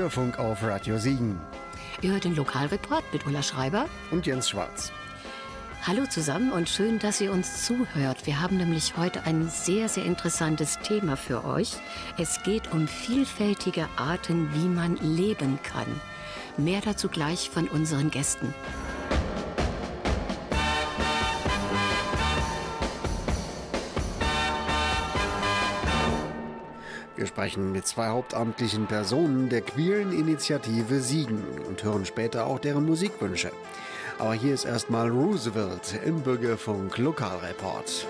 Bürgerfunk auf Radio Siegen. Ihr hört den Lokalreport mit Ulla Schreiber und Jens Schwarz. Hallo zusammen und schön, dass ihr uns zuhört. Wir haben nämlich heute ein sehr, sehr interessantes Thema für euch. Es geht um vielfältige Arten, wie man leben kann. Mehr dazu gleich von unseren Gästen. Wir sprechen mit zwei hauptamtlichen Personen der queeren Initiative Siegen und hören später auch deren Musikwünsche. Aber hier ist erstmal Roosevelt im Bürgerfunk Lokalreport.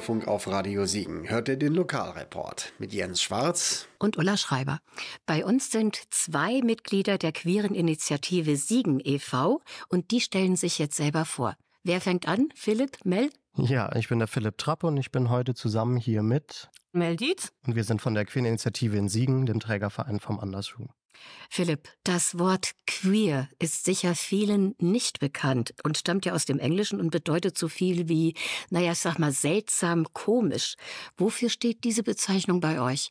Bürgerfunk auf Radio Siegen hört ihr den Lokalreport mit Jens Schwarz und Ulla Schreiber. Bei uns sind zwei Mitglieder der queeren Initiative Siegen e.V. und die stellen sich jetzt selber vor. Wer fängt an? Philipp, Mel? Ja, ich bin der Philipp Trapp und ich bin heute zusammen hier mit Mel Dietz. Und wir sind von der Queer-Initiative in Siegen, dem Trägerverein vom Andersrum. Philipp, das Wort queer ist sicher vielen nicht bekannt und stammt ja aus dem Englischen und bedeutet so viel wie, naja, ich sag mal, seltsam, komisch. Wofür steht diese Bezeichnung bei euch?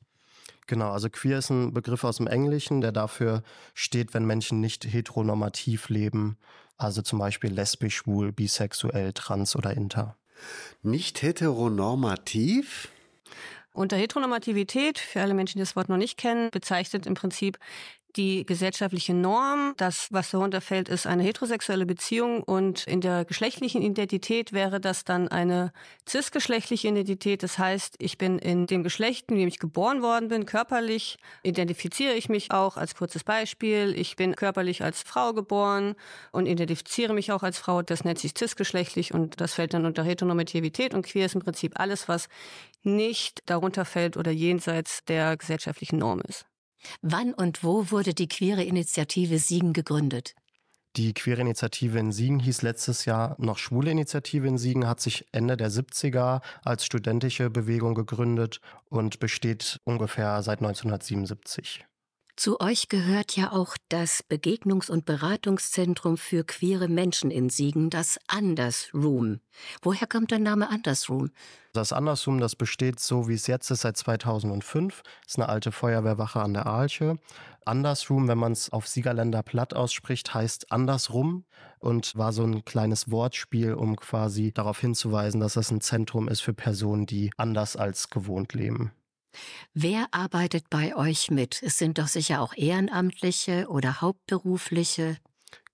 Genau, also queer ist ein Begriff aus dem Englischen, der dafür steht, wenn Menschen nicht heteronormativ leben, also zum Beispiel lesbisch, schwul, bisexuell, trans oder inter. Nicht heteronormativ? Unter Heteronormativität, für alle Menschen, die das Wort noch nicht kennen, bezeichnet im Prinzip die gesellschaftliche Norm. Das, was darunter fällt, ist eine heterosexuelle Beziehung und in der geschlechtlichen Identität wäre das dann eine cisgeschlechtliche Identität. Das heißt, ich bin in dem Geschlecht, in dem ich geboren worden bin, körperlich, identifiziere ich mich auch als kurzes Beispiel. Ich bin körperlich als Frau geboren und identifiziere mich auch als Frau. Das nennt sich cisgeschlechtlich und das fällt dann unter Heteronormativität und queer ist im Prinzip alles, was nicht darunter fällt oder jenseits der gesellschaftlichen Norm ist. Wann und wo wurde die Queere Initiative Siegen gegründet? Die Queere Initiative in Siegen hieß letztes Jahr noch Schwule Initiative in Siegen, hat sich Ende der 70er als studentische Bewegung gegründet und besteht ungefähr seit 1977. Zu euch gehört ja auch das Begegnungs- und Beratungszentrum für queere Menschen in Siegen, das Andersroom. Woher kommt der Name Andersroom? Das Andersroom, das besteht so, wie es jetzt ist, seit 2005. Das ist eine alte Feuerwehrwache an der Arche. Andersroom, wenn man es auf Siegerländer platt ausspricht, heißt andersrum und war so ein kleines Wortspiel, um quasi darauf hinzuweisen, dass das ein Zentrum ist für Personen, die anders als gewohnt leben. Wer arbeitet bei euch mit? Es sind doch sicher auch Ehrenamtliche oder Hauptberufliche.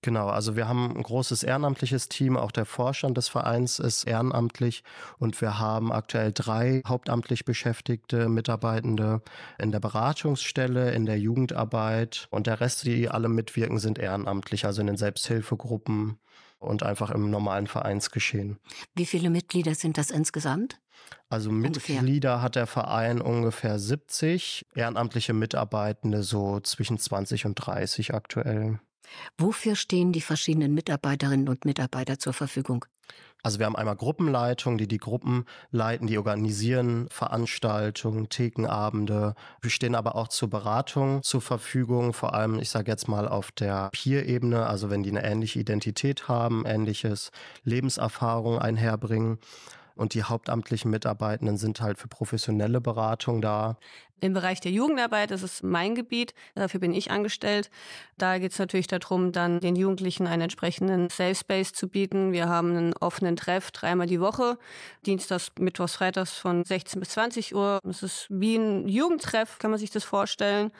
Genau, also wir haben ein großes ehrenamtliches Team, auch der Vorstand des Vereins ist ehrenamtlich und wir haben aktuell drei hauptamtlich beschäftigte Mitarbeitende in der Beratungsstelle, in der Jugendarbeit und der Rest, die alle mitwirken, sind ehrenamtlich, also in den Selbsthilfegruppen und einfach im normalen Vereinsgeschehen. Wie viele Mitglieder sind das insgesamt? Also ungefähr. Mitglieder hat der Verein ungefähr 70, ehrenamtliche Mitarbeitende so zwischen 20 und 30 aktuell. Wofür stehen die verschiedenen Mitarbeiterinnen und Mitarbeiter zur Verfügung? Also wir haben einmal Gruppenleitung, die die Gruppen leiten, die organisieren Veranstaltungen, Thekenabende. Wir stehen aber auch zur Beratung zur Verfügung, vor allem, ich sage jetzt mal auf der Peer-Ebene, also wenn die eine ähnliche Identität haben, ähnliches Lebenserfahrung einherbringen und die hauptamtlichen Mitarbeitenden sind halt für professionelle Beratung da. Im Bereich der Jugendarbeit, das ist mein Gebiet, dafür bin ich angestellt. Da geht es natürlich darum, dann den Jugendlichen einen entsprechenden Safe Space zu bieten. Wir haben einen offenen Treff dreimal die Woche, Dienstags, Mittwochs, Freitags von 16 bis 20 Uhr. Das ist wie ein Jugendtreff, kann man sich das vorstellen.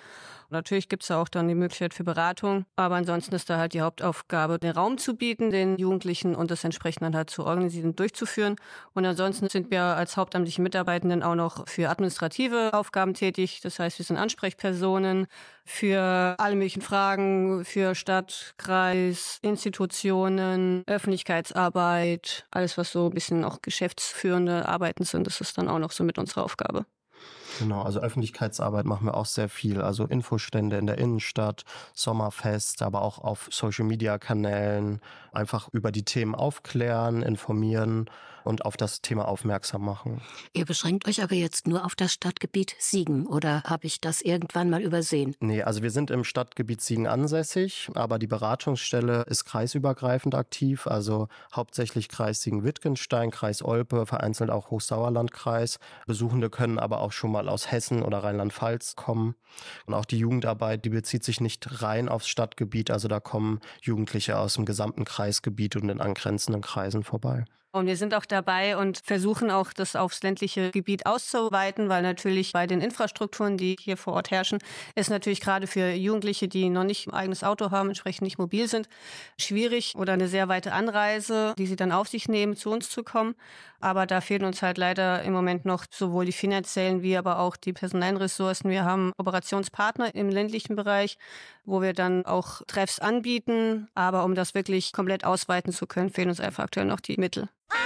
Natürlich gibt es auch dann die Möglichkeit für Beratung, aber ansonsten ist da halt die Hauptaufgabe, den Raum zu bieten, den Jugendlichen und das entsprechend dann halt zu organisieren und durchzuführen. Und ansonsten sind wir als hauptamtliche Mitarbeitenden auch noch für administrative Aufgaben tätig. Das heißt, wir sind Ansprechpersonen für alle möglichen Fragen, für Stadt, Kreis, Institutionen, Öffentlichkeitsarbeit, alles was so ein bisschen auch geschäftsführende Arbeiten sind, das ist dann auch noch so mit unserer Aufgabe. Genau, also Öffentlichkeitsarbeit machen wir auch sehr viel. Also Infostände in der Innenstadt, Sommerfest, aber auch auf Social-Media-Kanälen. Einfach über die Themen aufklären, informieren und auf das Thema aufmerksam machen. Ihr beschränkt euch aber jetzt nur auf das Stadtgebiet Siegen oder habe ich das irgendwann mal übersehen? Nee, also wir sind im Stadtgebiet Siegen ansässig, aber die Beratungsstelle ist kreisübergreifend aktiv, also hauptsächlich Kreis Siegen-Wittgenstein, Kreis Olpe, vereinzelt auch Hochsauerlandkreis. Besuchende können aber auch schon mal aus Hessen oder Rheinland-Pfalz kommen. Und auch die Jugendarbeit, die bezieht sich nicht rein aufs Stadtgebiet, also da kommen Jugendliche aus dem gesamten Kreisgebiet und den angrenzenden Kreisen vorbei. Und wir sind auch dabei und versuchen auch, das aufs ländliche Gebiet auszuweiten, weil natürlich bei den Infrastrukturen, die hier vor Ort herrschen, ist natürlich gerade für Jugendliche, die noch nicht ein eigenes Auto haben, entsprechend nicht mobil sind, schwierig oder eine sehr weite Anreise, die sie dann auf sich nehmen, zu uns zu kommen. Aber da fehlen uns halt leider im Moment noch sowohl die finanziellen wie aber auch die personellen Ressourcen. Wir haben Operationspartner im ländlichen Bereich, wo wir dann auch Treffs anbieten. Aber um das wirklich komplett ausweiten zu können, fehlen uns einfach aktuell noch die Mittel. Diana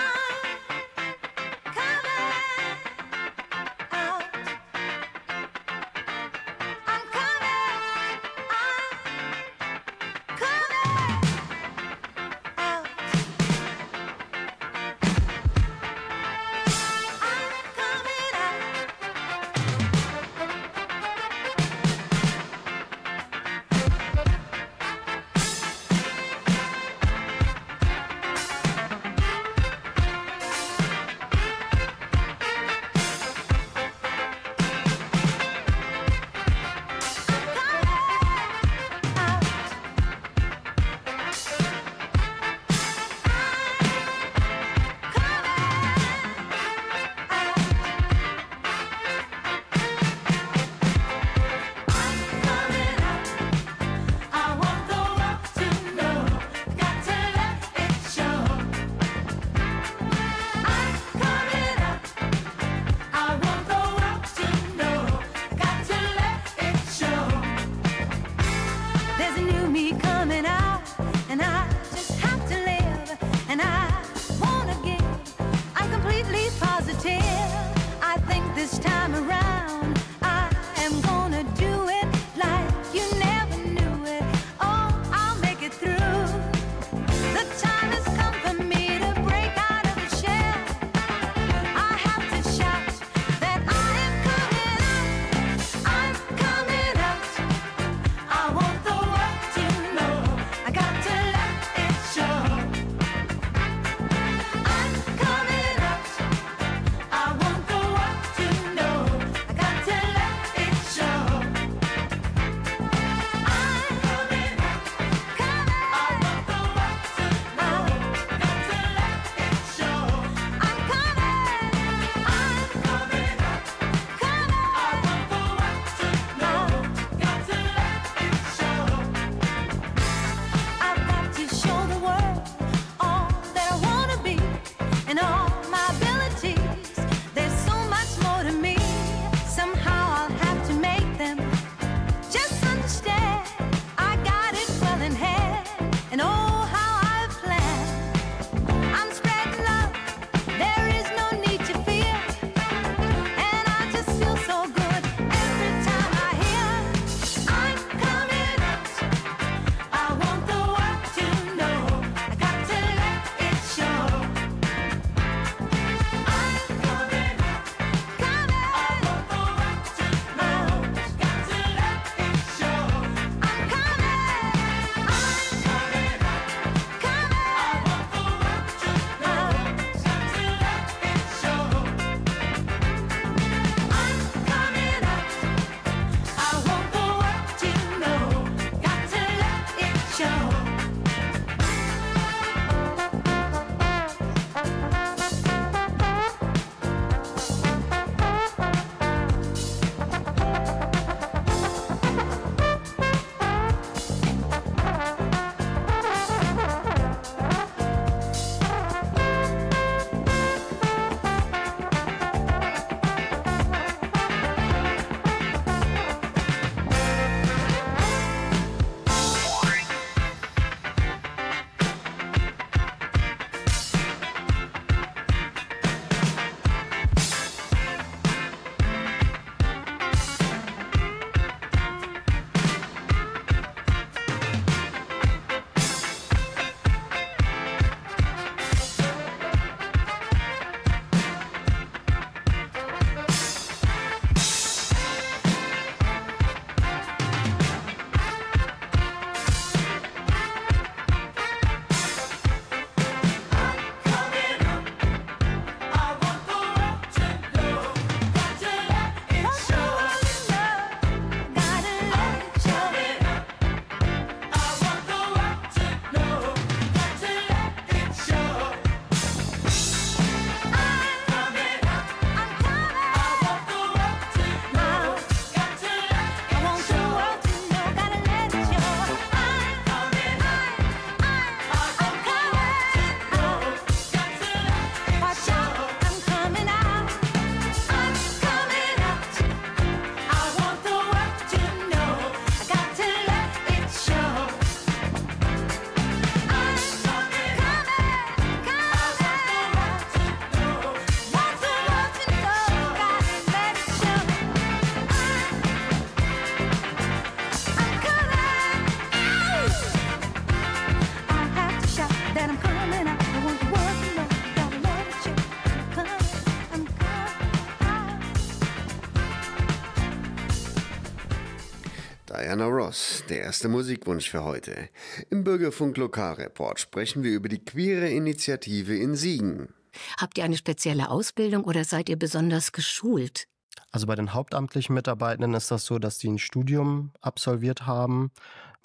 der erste Musikwunsch für heute. Im Bürgerfunk Lokalreport sprechen wir über die queere Initiative in Siegen. Habt ihr eine spezielle Ausbildung oder seid ihr besonders geschult? Also bei den hauptamtlichen Mitarbeitenden ist das so, dass die ein Studium absolviert haben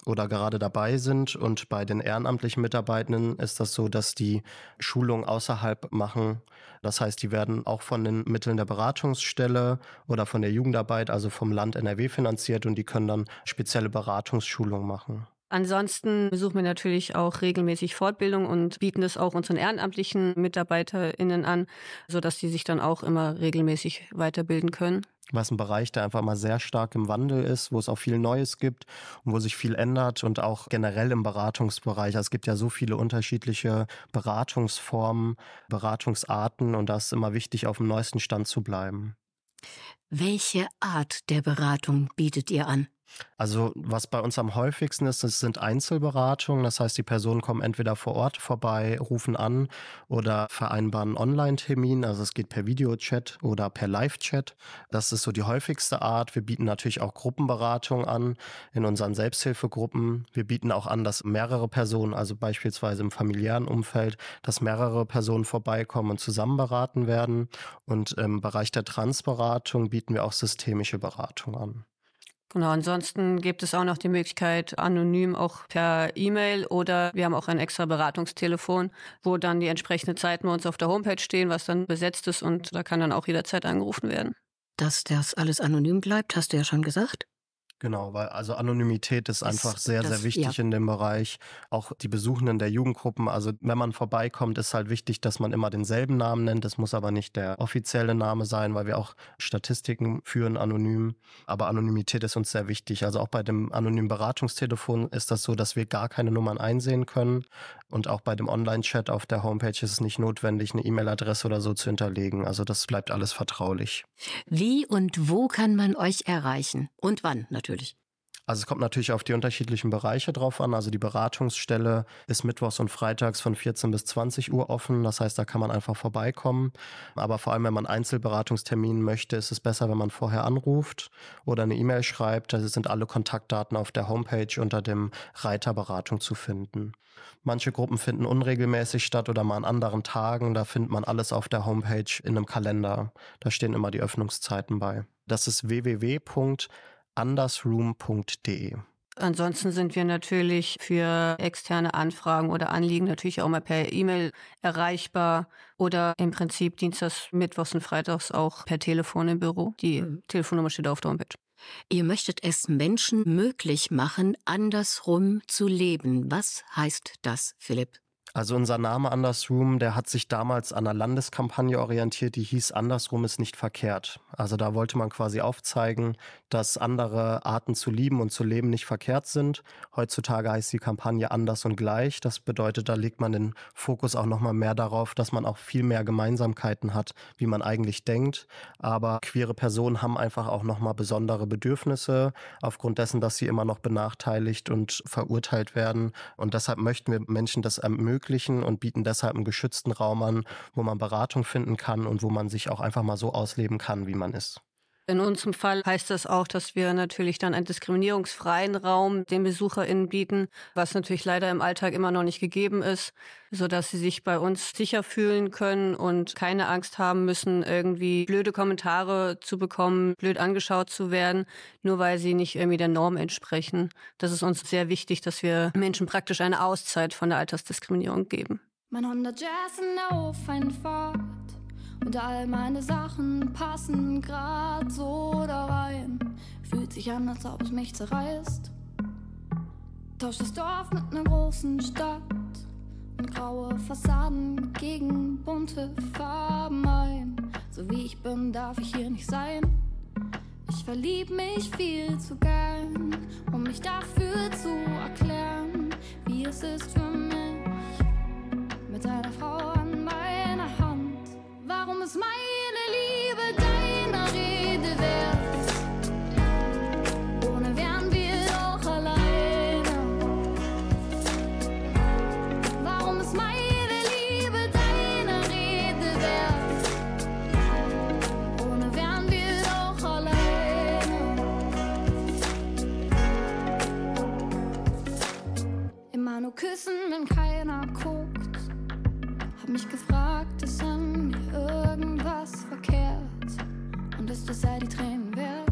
oder gerade dabei sind. Und bei den ehrenamtlichen Mitarbeitenden ist das so, dass die Schulung außerhalb machen. Das heißt, die werden auch von den Mitteln der Beratungsstelle oder von der Jugendarbeit, also vom Land NRW finanziert und die können dann spezielle Beratungsschulungen machen. Ansonsten besuchen wir natürlich auch regelmäßig Fortbildung und bieten es auch unseren ehrenamtlichen MitarbeiterInnen an, sodass sie sich dann auch immer regelmäßig weiterbilden können was ein Bereich, der einfach mal sehr stark im Wandel ist, wo es auch viel Neues gibt und wo sich viel ändert und auch generell im Beratungsbereich. Also es gibt ja so viele unterschiedliche Beratungsformen, Beratungsarten und da ist immer wichtig, auf dem neuesten Stand zu bleiben. Welche Art der Beratung bietet ihr an? Also was bei uns am häufigsten ist, das sind Einzelberatungen. Das heißt, die Personen kommen entweder vor Ort vorbei, rufen an oder vereinbaren Online-Termin. Also es geht per Videochat oder per Live-Chat. Das ist so die häufigste Art. Wir bieten natürlich auch Gruppenberatung an in unseren Selbsthilfegruppen. Wir bieten auch an, dass mehrere Personen, also beispielsweise im familiären Umfeld, dass mehrere Personen vorbeikommen und zusammen beraten werden. Und im Bereich der Transberatung bieten wir auch systemische Beratung an. Genau, ansonsten gibt es auch noch die Möglichkeit, anonym auch per E-Mail oder wir haben auch ein extra Beratungstelefon, wo dann die entsprechenden Zeiten bei uns auf der Homepage stehen, was dann besetzt ist und da kann dann auch jederzeit angerufen werden. Dass das alles anonym bleibt, hast du ja schon gesagt. Genau, weil also Anonymität ist einfach das, sehr, das, sehr wichtig ja. in dem Bereich. Auch die Besuchenden der Jugendgruppen, also wenn man vorbeikommt, ist halt wichtig, dass man immer denselben Namen nennt. Das muss aber nicht der offizielle Name sein, weil wir auch Statistiken führen anonym. Aber Anonymität ist uns sehr wichtig. Also auch bei dem anonymen Beratungstelefon ist das so, dass wir gar keine Nummern einsehen können. Und auch bei dem Online-Chat auf der Homepage ist es nicht notwendig, eine E-Mail-Adresse oder so zu hinterlegen. Also das bleibt alles vertraulich. Wie und wo kann man euch erreichen? Und wann natürlich? Natürlich. Also es kommt natürlich auf die unterschiedlichen Bereiche drauf an. Also die Beratungsstelle ist mittwochs und freitags von 14 bis 20 Uhr offen. Das heißt, da kann man einfach vorbeikommen. Aber vor allem, wenn man Einzelberatungstermin möchte, ist es besser, wenn man vorher anruft oder eine E-Mail schreibt. Da sind alle Kontaktdaten auf der Homepage unter dem Reiter Beratung zu finden. Manche Gruppen finden unregelmäßig statt oder mal an anderen Tagen. Da findet man alles auf der Homepage in einem Kalender. Da stehen immer die Öffnungszeiten bei. Das ist www andersroom.de. Ansonsten sind wir natürlich für externe Anfragen oder Anliegen natürlich auch mal per E-Mail erreichbar oder im Prinzip Dienstags, Mittwochs und Freitags auch per Telefon im Büro. Die mhm. Telefonnummer steht auf der Homepage. Ihr möchtet es Menschen möglich machen, andersrum zu leben. Was heißt das, Philipp? Also unser Name Andersrum, der hat sich damals an einer Landeskampagne orientiert, die hieß Andersrum ist nicht verkehrt. Also da wollte man quasi aufzeigen, dass andere Arten zu lieben und zu leben nicht verkehrt sind. Heutzutage heißt die Kampagne Anders und Gleich. Das bedeutet, da legt man den Fokus auch nochmal mehr darauf, dass man auch viel mehr Gemeinsamkeiten hat, wie man eigentlich denkt. Aber queere Personen haben einfach auch nochmal besondere Bedürfnisse aufgrund dessen, dass sie immer noch benachteiligt und verurteilt werden. Und deshalb möchten wir Menschen das ermöglichen, ermöglichen und bieten deshalb einen geschützten Raum an, wo man Beratung finden kann und wo man sich auch einfach mal so ausleben kann, wie man ist. In unserem Fall heißt das auch, dass wir natürlich dann einen diskriminierungsfreien Raum den BesucherInnen bieten, was natürlich leider im Alltag immer noch nicht gegeben ist, sodass sie sich bei uns sicher fühlen können und keine Angst haben müssen, irgendwie blöde Kommentare zu bekommen, blöd angeschaut zu werden, nur weil sie nicht irgendwie der Norm entsprechen. Das ist uns sehr wichtig, dass wir Menschen praktisch eine Auszeit von der Altersdiskriminierung geben. Mein Honda Jazz auf ein Fahrt und all meine Sachen passen grad so da rein. Fühlt sich an, als ob es mich zerreißt. Tauscht das Dorf mit einer großen Stadt und graue Fassaden gegen bunte Farben ein. So wie ich bin, darf ich hier nicht sein. Ich verlieb mich viel zu gern, um mich dafür zu erklären, wie es ist für mich mit einer Frau. Warum ist meine Liebe deiner Rede wert? Ohne wären wir doch alleine. Warum ist meine Liebe deiner Rede wert? Ohne wären wir doch alleine. Immer nur küssen, wenn keiner guckt. Hab mich gefragt, Ist es all die Tränen wert?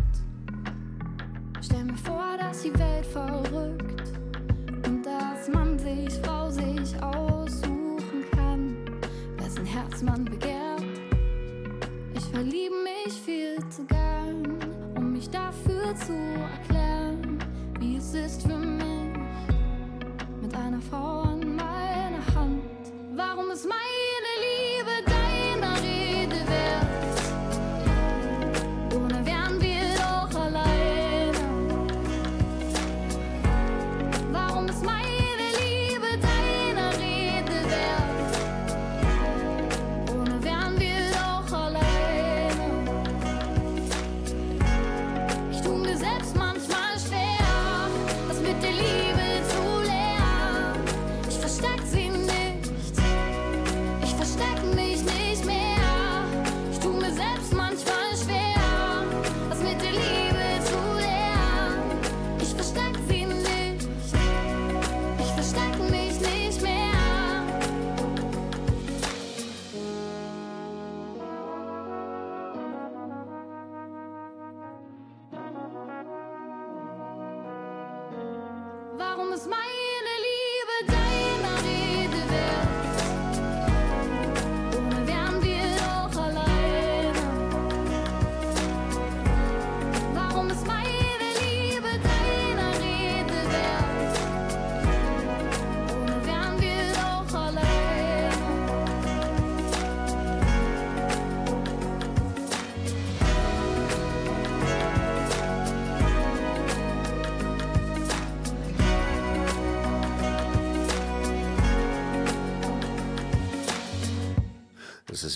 Stell mir vor, dass die Welt verrückt und dass man sich Frau sich aussuchen kann, wessen Herz man begehrt. Ich verliebe mich viel zu gern, um mich dafür zu erklären, wie es ist für mich mit einer Frau an meiner Hand. Warum ist meine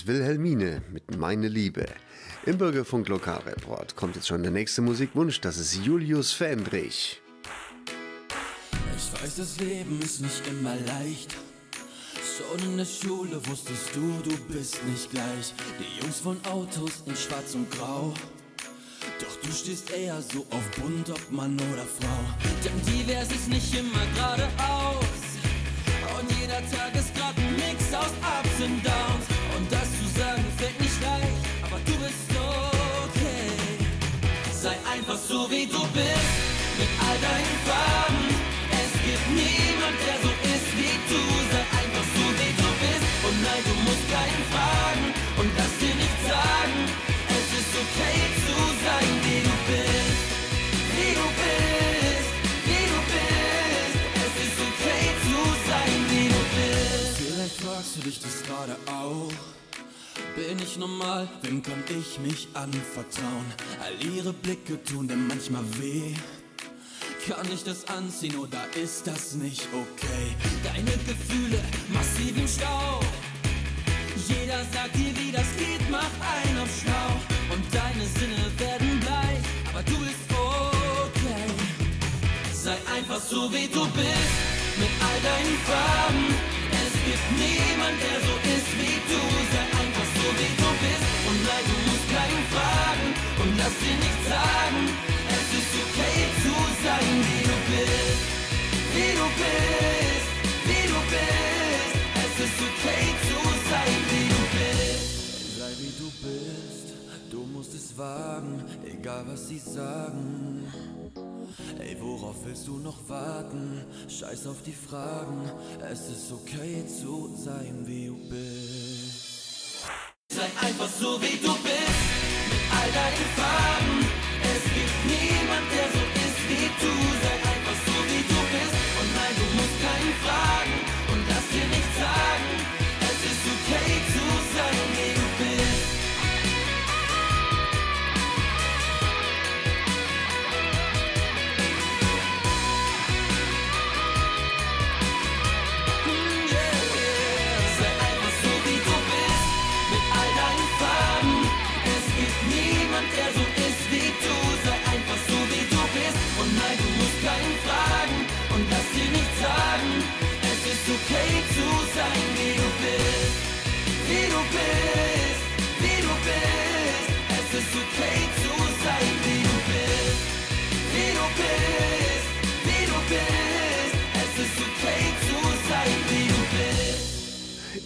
Wilhelmine mit Meine Liebe. Im Bürgerfunk Lokalreport kommt jetzt schon der nächste Musikwunsch. Das ist Julius Fendrich. Ich weiß, das Leben ist nicht immer leicht. Schon in der Schule wusstest du, du bist nicht gleich. Die Jungs von Autos in Schwarz und Grau. Doch du stehst eher so auf bunt, ob Mann oder Frau. Denn divers ist nicht immer geradeaus. Und jeder Tag ist grad ein Mix aus Ups und Downs. Einfach so wie du bist, mit all deinen Farben. Es gibt niemand, der so ist wie du. Sei einfach so wie du bist. Und nein, du musst keinen fragen und lass dir nicht sagen. Es ist okay zu sein, wie du bist. Wie du bist, wie du bist. Es ist okay zu sein, wie du bist. Vielleicht fragst du dich das gerade auch. Bin ich normal, wem kann ich mich anvertrauen? All ihre Blicke tun dir manchmal weh. Kann ich das anziehen oder ist das nicht okay? Deine Gefühle massiv im Stau. Jeder sagt dir, wie das geht, mach einen auf schlau. Und deine Sinne werden bleich, aber du bist okay. Sei einfach so, wie du bist, mit all deinen Farben. Es gibt niemand, der so ist wie du. Sei wie du bist. Und nein, du musst keinen fragen und lass dir nichts sagen. Es ist okay zu sein, wie du bist. Wie du bist, wie du bist. Es ist okay zu sein, wie du bist. Sei wie du bist, du musst es wagen, egal was sie sagen. Ey, worauf willst du noch warten? Scheiß auf die Fragen, es ist okay zu sein, wie du bist. Einfach so wie du bist, mit all deinen Farben. Du bist, wie du bist. Es ist okay zu sein, wie du bist. Wie du bist, wie du bist.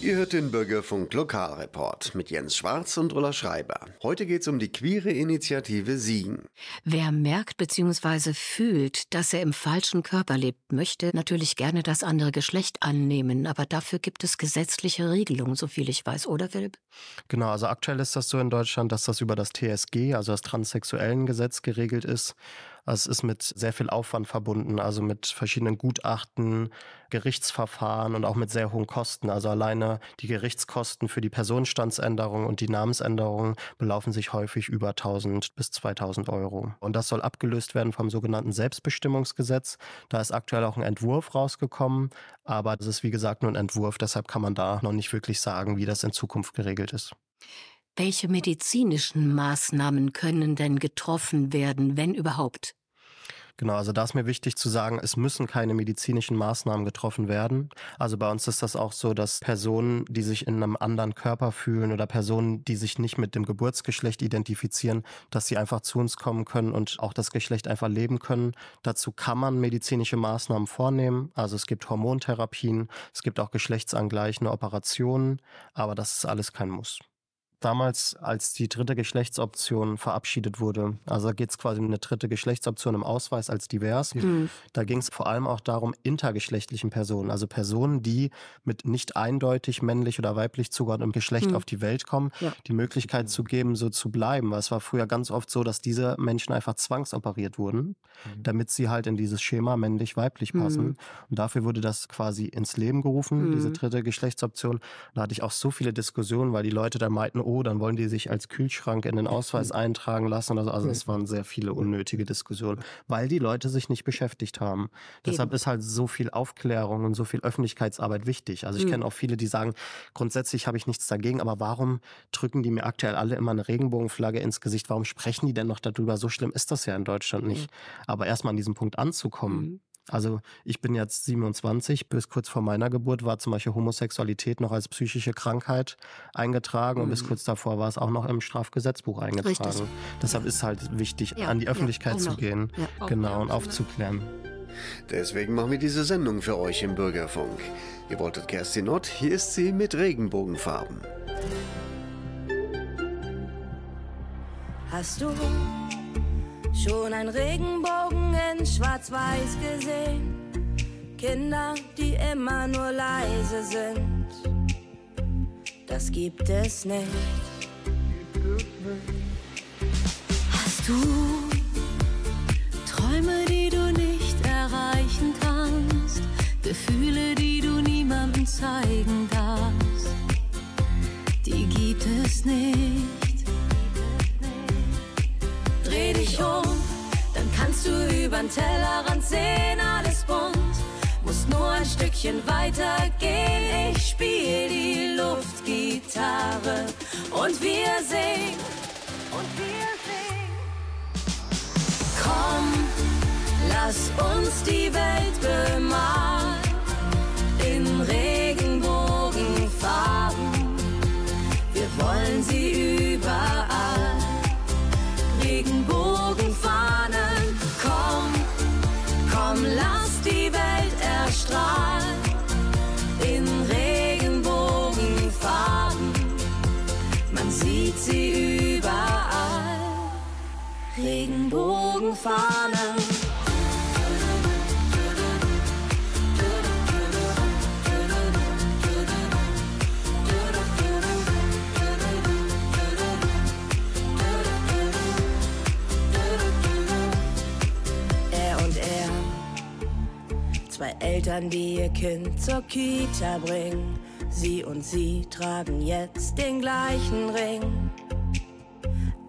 Ihr hört den Bürgerfunk Lokalreport mit Jens Schwarz und Ulla Schreiber. Heute geht es um die queere Initiative Siegen. Wer merkt bzw. fühlt, dass er im falschen Körper lebt, möchte natürlich gerne das andere Geschlecht annehmen, aber dafür gibt es gesetzliche Regelungen, soviel ich weiß, oder Philipp? Genau, also aktuell ist das so in Deutschland, dass das über das TSG, also das transsexuellen Gesetz geregelt ist. Es ist mit sehr viel Aufwand verbunden, also mit verschiedenen Gutachten, Gerichtsverfahren und auch mit sehr hohen Kosten. Also alleine die Gerichtskosten für die Personenstandsänderung und die Namensänderung belaufen sich häufig über 1000 bis 2000 Euro. Und das soll abgelöst werden vom sogenannten Selbstbestimmungsgesetz. Da ist aktuell auch ein Entwurf rausgekommen, aber das ist wie gesagt nur ein Entwurf, deshalb kann man da noch nicht wirklich sagen, wie das in Zukunft geregelt ist. Welche medizinischen Maßnahmen können denn getroffen werden, wenn überhaupt? Genau, also da ist mir wichtig zu sagen, es müssen keine medizinischen Maßnahmen getroffen werden. Also bei uns ist das auch so, dass Personen, die sich in einem anderen Körper fühlen oder Personen, die sich nicht mit dem Geburtsgeschlecht identifizieren, dass sie einfach zu uns kommen können und auch das Geschlecht einfach leben können. Dazu kann man medizinische Maßnahmen vornehmen. Also es gibt Hormontherapien, es gibt auch geschlechtsangleichende Operationen, aber das ist alles kein Muss. Damals, als die dritte Geschlechtsoption verabschiedet wurde. Also da geht es quasi um eine dritte Geschlechtsoption im Ausweis als divers. Mhm. Da ging es vor allem auch darum, intergeschlechtlichen Personen, also Personen, die mit nicht eindeutig männlich oder weiblich zugeordnetem Geschlecht mhm. auf die Welt kommen, ja. die Möglichkeit zu geben, so zu bleiben. Weil es war früher ganz oft so, dass diese Menschen einfach zwangsoperiert wurden, mhm. damit sie halt in dieses Schema männlich-weiblich passen. Mhm. Und dafür wurde das quasi ins Leben gerufen, diese mhm. dritte Geschlechtsoption. Da hatte ich auch so viele Diskussionen, weil die Leute dann meinten, oh, dann wollen die sich als Kühlschrank in den Ausweis mhm. eintragen lassen. Also, also es waren sehr viele unnötige Diskussionen, weil die Leute sich nicht beschäftigt haben. Eben. Deshalb ist halt so viel Aufklärung und so viel Öffentlichkeitsarbeit wichtig. Also ich mhm. kenne auch viele, die sagen, grundsätzlich habe ich nichts dagegen, aber warum drücken die mir aktuell alle immer eine Regenbogenflagge ins Gesicht? Warum sprechen die denn noch darüber? So schlimm ist das ja in Deutschland nicht. Mhm. Aber erstmal an diesem Punkt anzukommen, mhm. Also ich bin jetzt 27, bis kurz vor meiner Geburt war zum Beispiel Homosexualität noch als psychische Krankheit eingetragen mhm. und bis mhm. kurz davor war es auch noch im Strafgesetzbuch eingetragen. Richtig. Deshalb ist halt wichtig, ja, an die Öffentlichkeit ja, zu gehen, ja, genau, und aufzuklären. Deswegen machen wir diese Sendung für euch im Bürgerfunk. Ihr wolltet Kerstin Nott, hier ist sie mit Regenbogenfarben. Hast du Schon ein Regenbogen in Schwarz-Weiß gesehen. Kinder, die immer nur leise sind. Das gibt es nicht. Hast du Träume, die du nicht erreichen kannst? Gefühle, die du niemandem zeigen darfst? Die gibt es nicht dreh dich um, dann kannst du übern Tellerrand sehen, alles bunt. Muss nur ein Stückchen weiter gehen, ich spiel die Luftgitarre und wir singen. Und wir singen. Komm, lass uns die Welt bemalen in Regenbogenfarben. Wir wollen sie überall. Regenbogenfahnen. Komm, komm, lass die Welt erstrahlen in Regenbogenfarben. Man sieht sie überall. Regenbogenfahnen. Eltern, die ihr Kind zur Kita bringen. Sie und sie tragen jetzt den gleichen Ring.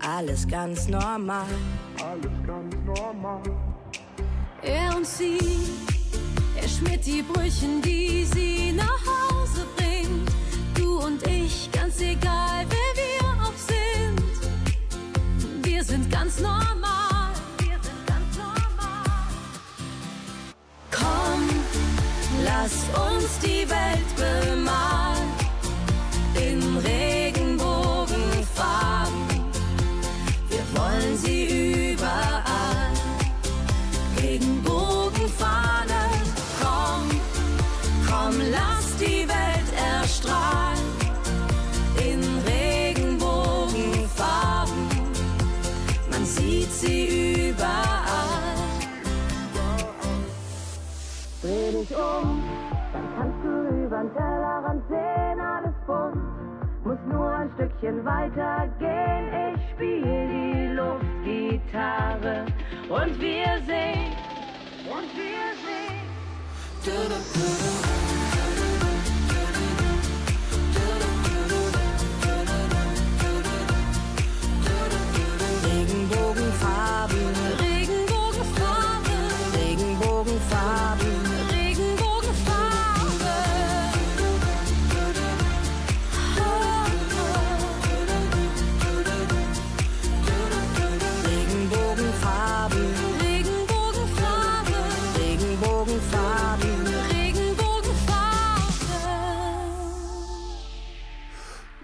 Alles ganz normal. Alles ganz normal. Er und sie, er schmiert die Brüchen, die sie nach Hause bringt. Du und ich, ganz egal wer wir auch sind. Wir sind ganz normal. Lass uns die Welt bemalen in Regenbogenfarben. Dich um übern Tellerrand sehen, alles bunt. Muss nur ein Stückchen weiter gehen. Ich spiel die Luftgitarre und wir singen. Und wir singen.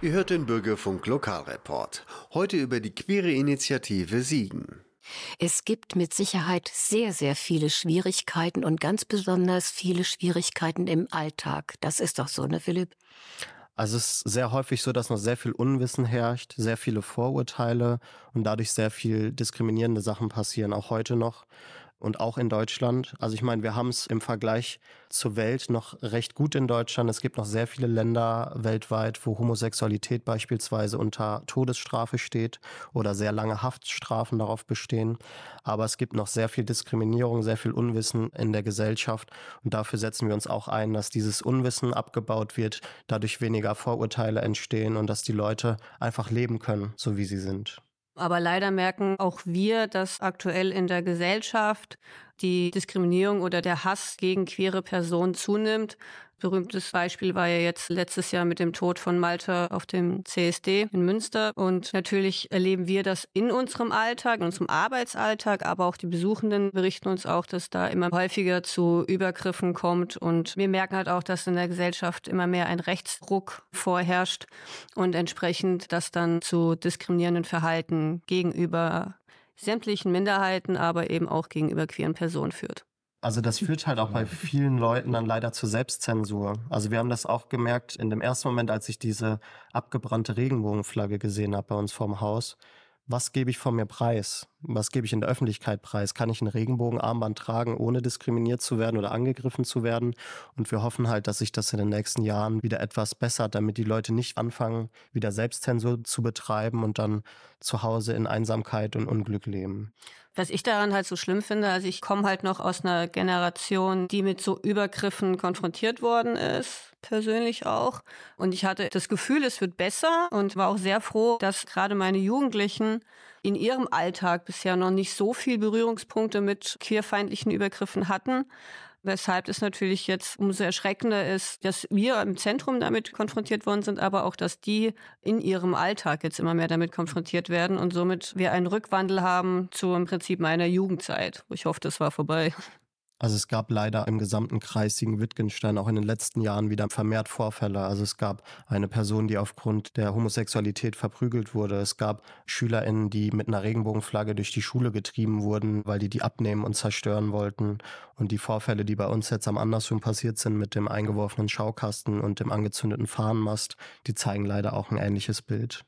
Ihr hört den Bürgerfunk Lokalreport. Heute über die queere Initiative Siegen. Es gibt mit Sicherheit sehr, sehr viele Schwierigkeiten und ganz besonders viele Schwierigkeiten im Alltag. Das ist doch so, ne, Philipp? Also es ist sehr häufig so, dass noch sehr viel Unwissen herrscht, sehr viele Vorurteile und dadurch sehr viel diskriminierende Sachen passieren, auch heute noch und auch in Deutschland. Also ich meine, wir haben es im Vergleich zur Welt noch recht gut in Deutschland. Es gibt noch sehr viele Länder weltweit, wo Homosexualität beispielsweise unter Todesstrafe steht oder sehr lange Haftstrafen darauf bestehen. Aber es gibt noch sehr viel Diskriminierung, sehr viel Unwissen in der Gesellschaft. Und dafür setzen wir uns auch ein, dass dieses Unwissen abgebaut wird, dadurch weniger Vorurteile entstehen und dass die Leute einfach leben können, so wie sie sind. Aber leider merken auch wir, dass aktuell in der Gesellschaft die Diskriminierung oder der Hass gegen queere Personen zunimmt. Berühmtes Beispiel war ja jetzt letztes Jahr mit dem Tod von Malte auf dem CSD in Münster. Und natürlich erleben wir das in unserem Alltag, in unserem Arbeitsalltag, aber auch die Besuchenden berichten uns auch, dass da immer häufiger zu Übergriffen kommt. Und wir merken halt auch, dass in der Gesellschaft immer mehr ein Rechtsdruck vorherrscht und entsprechend das dann zu diskriminierenden Verhalten gegenüber sämtlichen Minderheiten, aber eben auch gegenüber queeren Personen führt. Also das führt halt auch bei vielen Leuten dann leider zur Selbstzensur. Also wir haben das auch gemerkt in dem ersten Moment, als ich diese abgebrannte Regenbogenflagge gesehen habe bei uns vorm Haus. Was gebe ich von mir preis? Was gebe ich in der Öffentlichkeit preis? Kann ich ein Regenbogenarmband tragen, ohne diskriminiert zu werden oder angegriffen zu werden? Und wir hoffen halt, dass sich das in den nächsten Jahren wieder etwas bessert, damit die Leute nicht anfangen, wieder Selbstzensur zu betreiben und dann zu Hause in Einsamkeit und Unglück leben. Was ich daran halt so schlimm finde, also ich komme halt noch aus einer Generation, die mit so Übergriffen konfrontiert worden ist, persönlich auch. Und ich hatte das Gefühl, es wird besser und war auch sehr froh, dass gerade meine Jugendlichen in ihrem Alltag bisher noch nicht so viel Berührungspunkte mit queerfeindlichen Übergriffen hatten. Weshalb es natürlich jetzt umso erschreckender ist, dass wir im Zentrum damit konfrontiert worden sind, aber auch, dass die in ihrem Alltag jetzt immer mehr damit konfrontiert werden und somit wir einen Rückwandel haben zu im Prinzip meiner Jugendzeit. Ich hoffe, das war vorbei. Also es gab leider im gesamten Kreis Siegen-Wittgenstein auch in den letzten Jahren wieder vermehrt Vorfälle. Also es gab eine Person, die aufgrund der Homosexualität verprügelt wurde. Es gab SchülerInnen, die mit einer Regenbogenflagge durch die Schule getrieben wurden, weil die die abnehmen und zerstören wollten. Und die Vorfälle, die bei uns jetzt am Andersrum passiert sind mit dem eingeworfenen Schaukasten und dem angezündeten Fahnenmast, die zeigen leider auch ein ähnliches Bild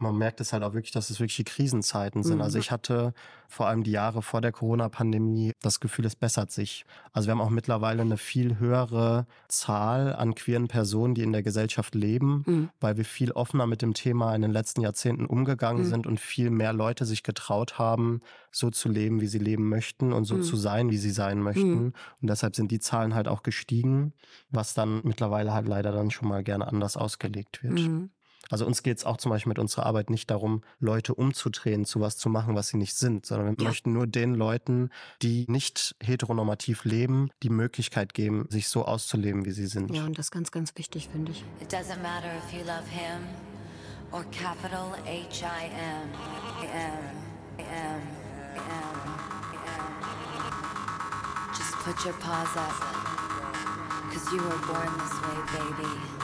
man merkt es halt auch wirklich, dass es wirklich Krisenzeiten sind. Also mhm. Also ich hatte vor allem die Jahre vor der Corona-Pandemie das Gefühl, es bessert sich. Also wir haben auch mittlerweile eine viel höhere Zahl an queeren Personen, die in der Gesellschaft leben, mhm. weil wir viel offener mit dem Thema in den letzten Jahrzehnten umgegangen mhm. sind und viel mehr Leute sich getraut haben, so zu leben, wie sie leben möchten und so mhm. zu sein, wie sie sein möchten. Mhm. Und deshalb sind die Zahlen halt auch gestiegen, was dann mittlerweile halt leider dann schon mal gerne anders ausgelegt wird. Also uns geht es auch zum Beispiel mit unserer Arbeit nicht darum, Leute umzudrehen, zu was zu machen, was sie nicht sind, sondern wir ja. möchten nur den Leuten, die nicht heteronormativ leben, die Möglichkeit geben, sich so auszuleben, wie sie sind. Ja, und das ist ganz, ganz wichtig, finde ich. It doesn't matter if you love him or capital H-I-M. Just put your paws up, cause you were born this way, baby.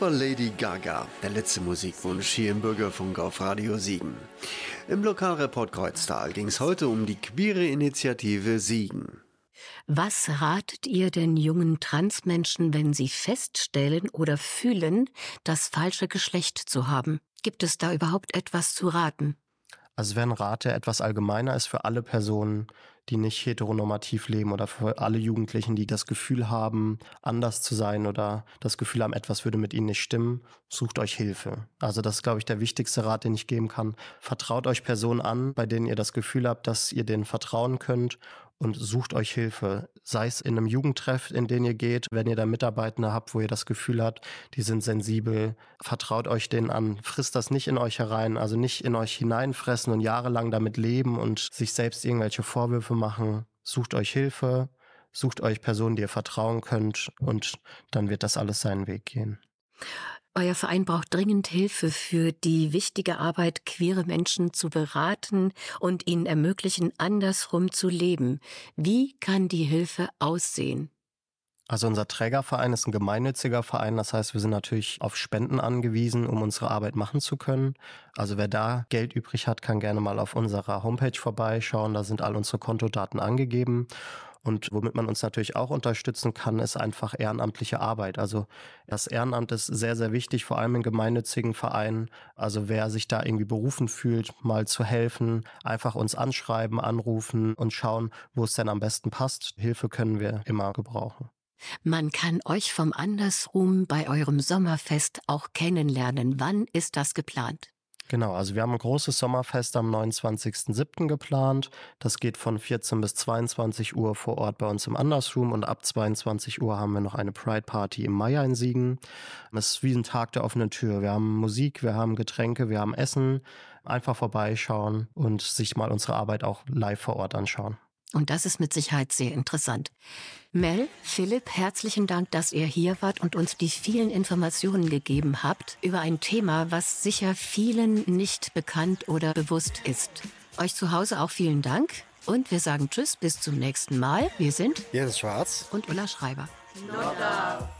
Es war Lady Gaga, der letzte Musikwunsch hier im Bürgerfunk auf Radio Siegen. Im Lokalreport Kreuztal ging es heute um die queere Initiative Siegen. Was ratet ihr den jungen Transmenschen, wenn sie feststellen oder fühlen, das falsche Geschlecht zu haben? Gibt es da überhaupt etwas zu raten? Also wenn Rate etwas allgemeiner ist für alle Personen, die nicht heteronormativ leben oder für alle Jugendlichen, die das Gefühl haben, anders zu sein oder das Gefühl haben, etwas würde mit ihnen nicht stimmen, sucht euch Hilfe. Also das ist, glaube ich, der wichtigste Rat, den ich geben kann. Vertraut euch Personen an, bei denen ihr das Gefühl habt, dass ihr denen vertrauen könnt und sucht euch Hilfe. Sei es in einem Jugendtreff, in den ihr geht, wenn ihr da Mitarbeitende habt, wo ihr das Gefühl habt, die sind sensibel, vertraut euch denen an. Frisst das nicht in euch herein, also nicht in euch hineinfressen und jahrelang damit leben und sich selbst irgendwelche Vorwürfe machen. Sucht euch Hilfe, sucht euch Personen, die ihr vertrauen könnt und dann wird das alles seinen Weg gehen. Euer Verein braucht dringend Hilfe für die wichtige Arbeit, queere Menschen zu beraten und ihnen ermöglichen, andersrum zu leben. Wie kann die Hilfe aussehen? Also unser Trägerverein ist ein gemeinnütziger Verein, das heißt, wir sind natürlich auf Spenden angewiesen, um unsere Arbeit machen zu können. Also wer da Geld übrig hat, kann gerne mal auf unserer Homepage vorbeischauen, da sind all unsere Kontodaten angegeben. Und womit man uns natürlich auch unterstützen kann, ist einfach ehrenamtliche Arbeit. Also das Ehrenamt ist sehr, sehr wichtig, vor allem in gemeinnützigen Vereinen. Also wer sich da irgendwie berufen fühlt, mal zu helfen, einfach uns anschreiben, anrufen und schauen, wo es denn am besten passt. Hilfe können wir immer gebrauchen. Man kann euch vom Andersrum bei eurem Sommerfest auch kennenlernen. Wann ist das geplant? Genau, also wir haben ein großes Sommerfest am 29.07. geplant. Das geht von 14 bis 22 Uhr vor Ort bei uns im Andersroom und ab 22 Uhr haben wir noch eine Pride Party im Meier in Siegen. Das ist wie ein Tag der offenen Tür. Wir haben Musik, wir haben Getränke, wir haben Essen. Einfach vorbeischauen und sich mal unsere Arbeit auch live vor Ort anschauen. Und das ist mit Sicherheit sehr interessant. Mel, Philipp, herzlichen Dank, dass ihr hier wart und uns die vielen Informationen gegeben habt über ein Thema, was sicher vielen nicht bekannt oder bewusst ist. Euch zu Hause auch vielen Dank und wir sagen Tschüss, bis zum nächsten Mal. Wir sind Jens Schwarz. und Ulla Schreiber. No doubt.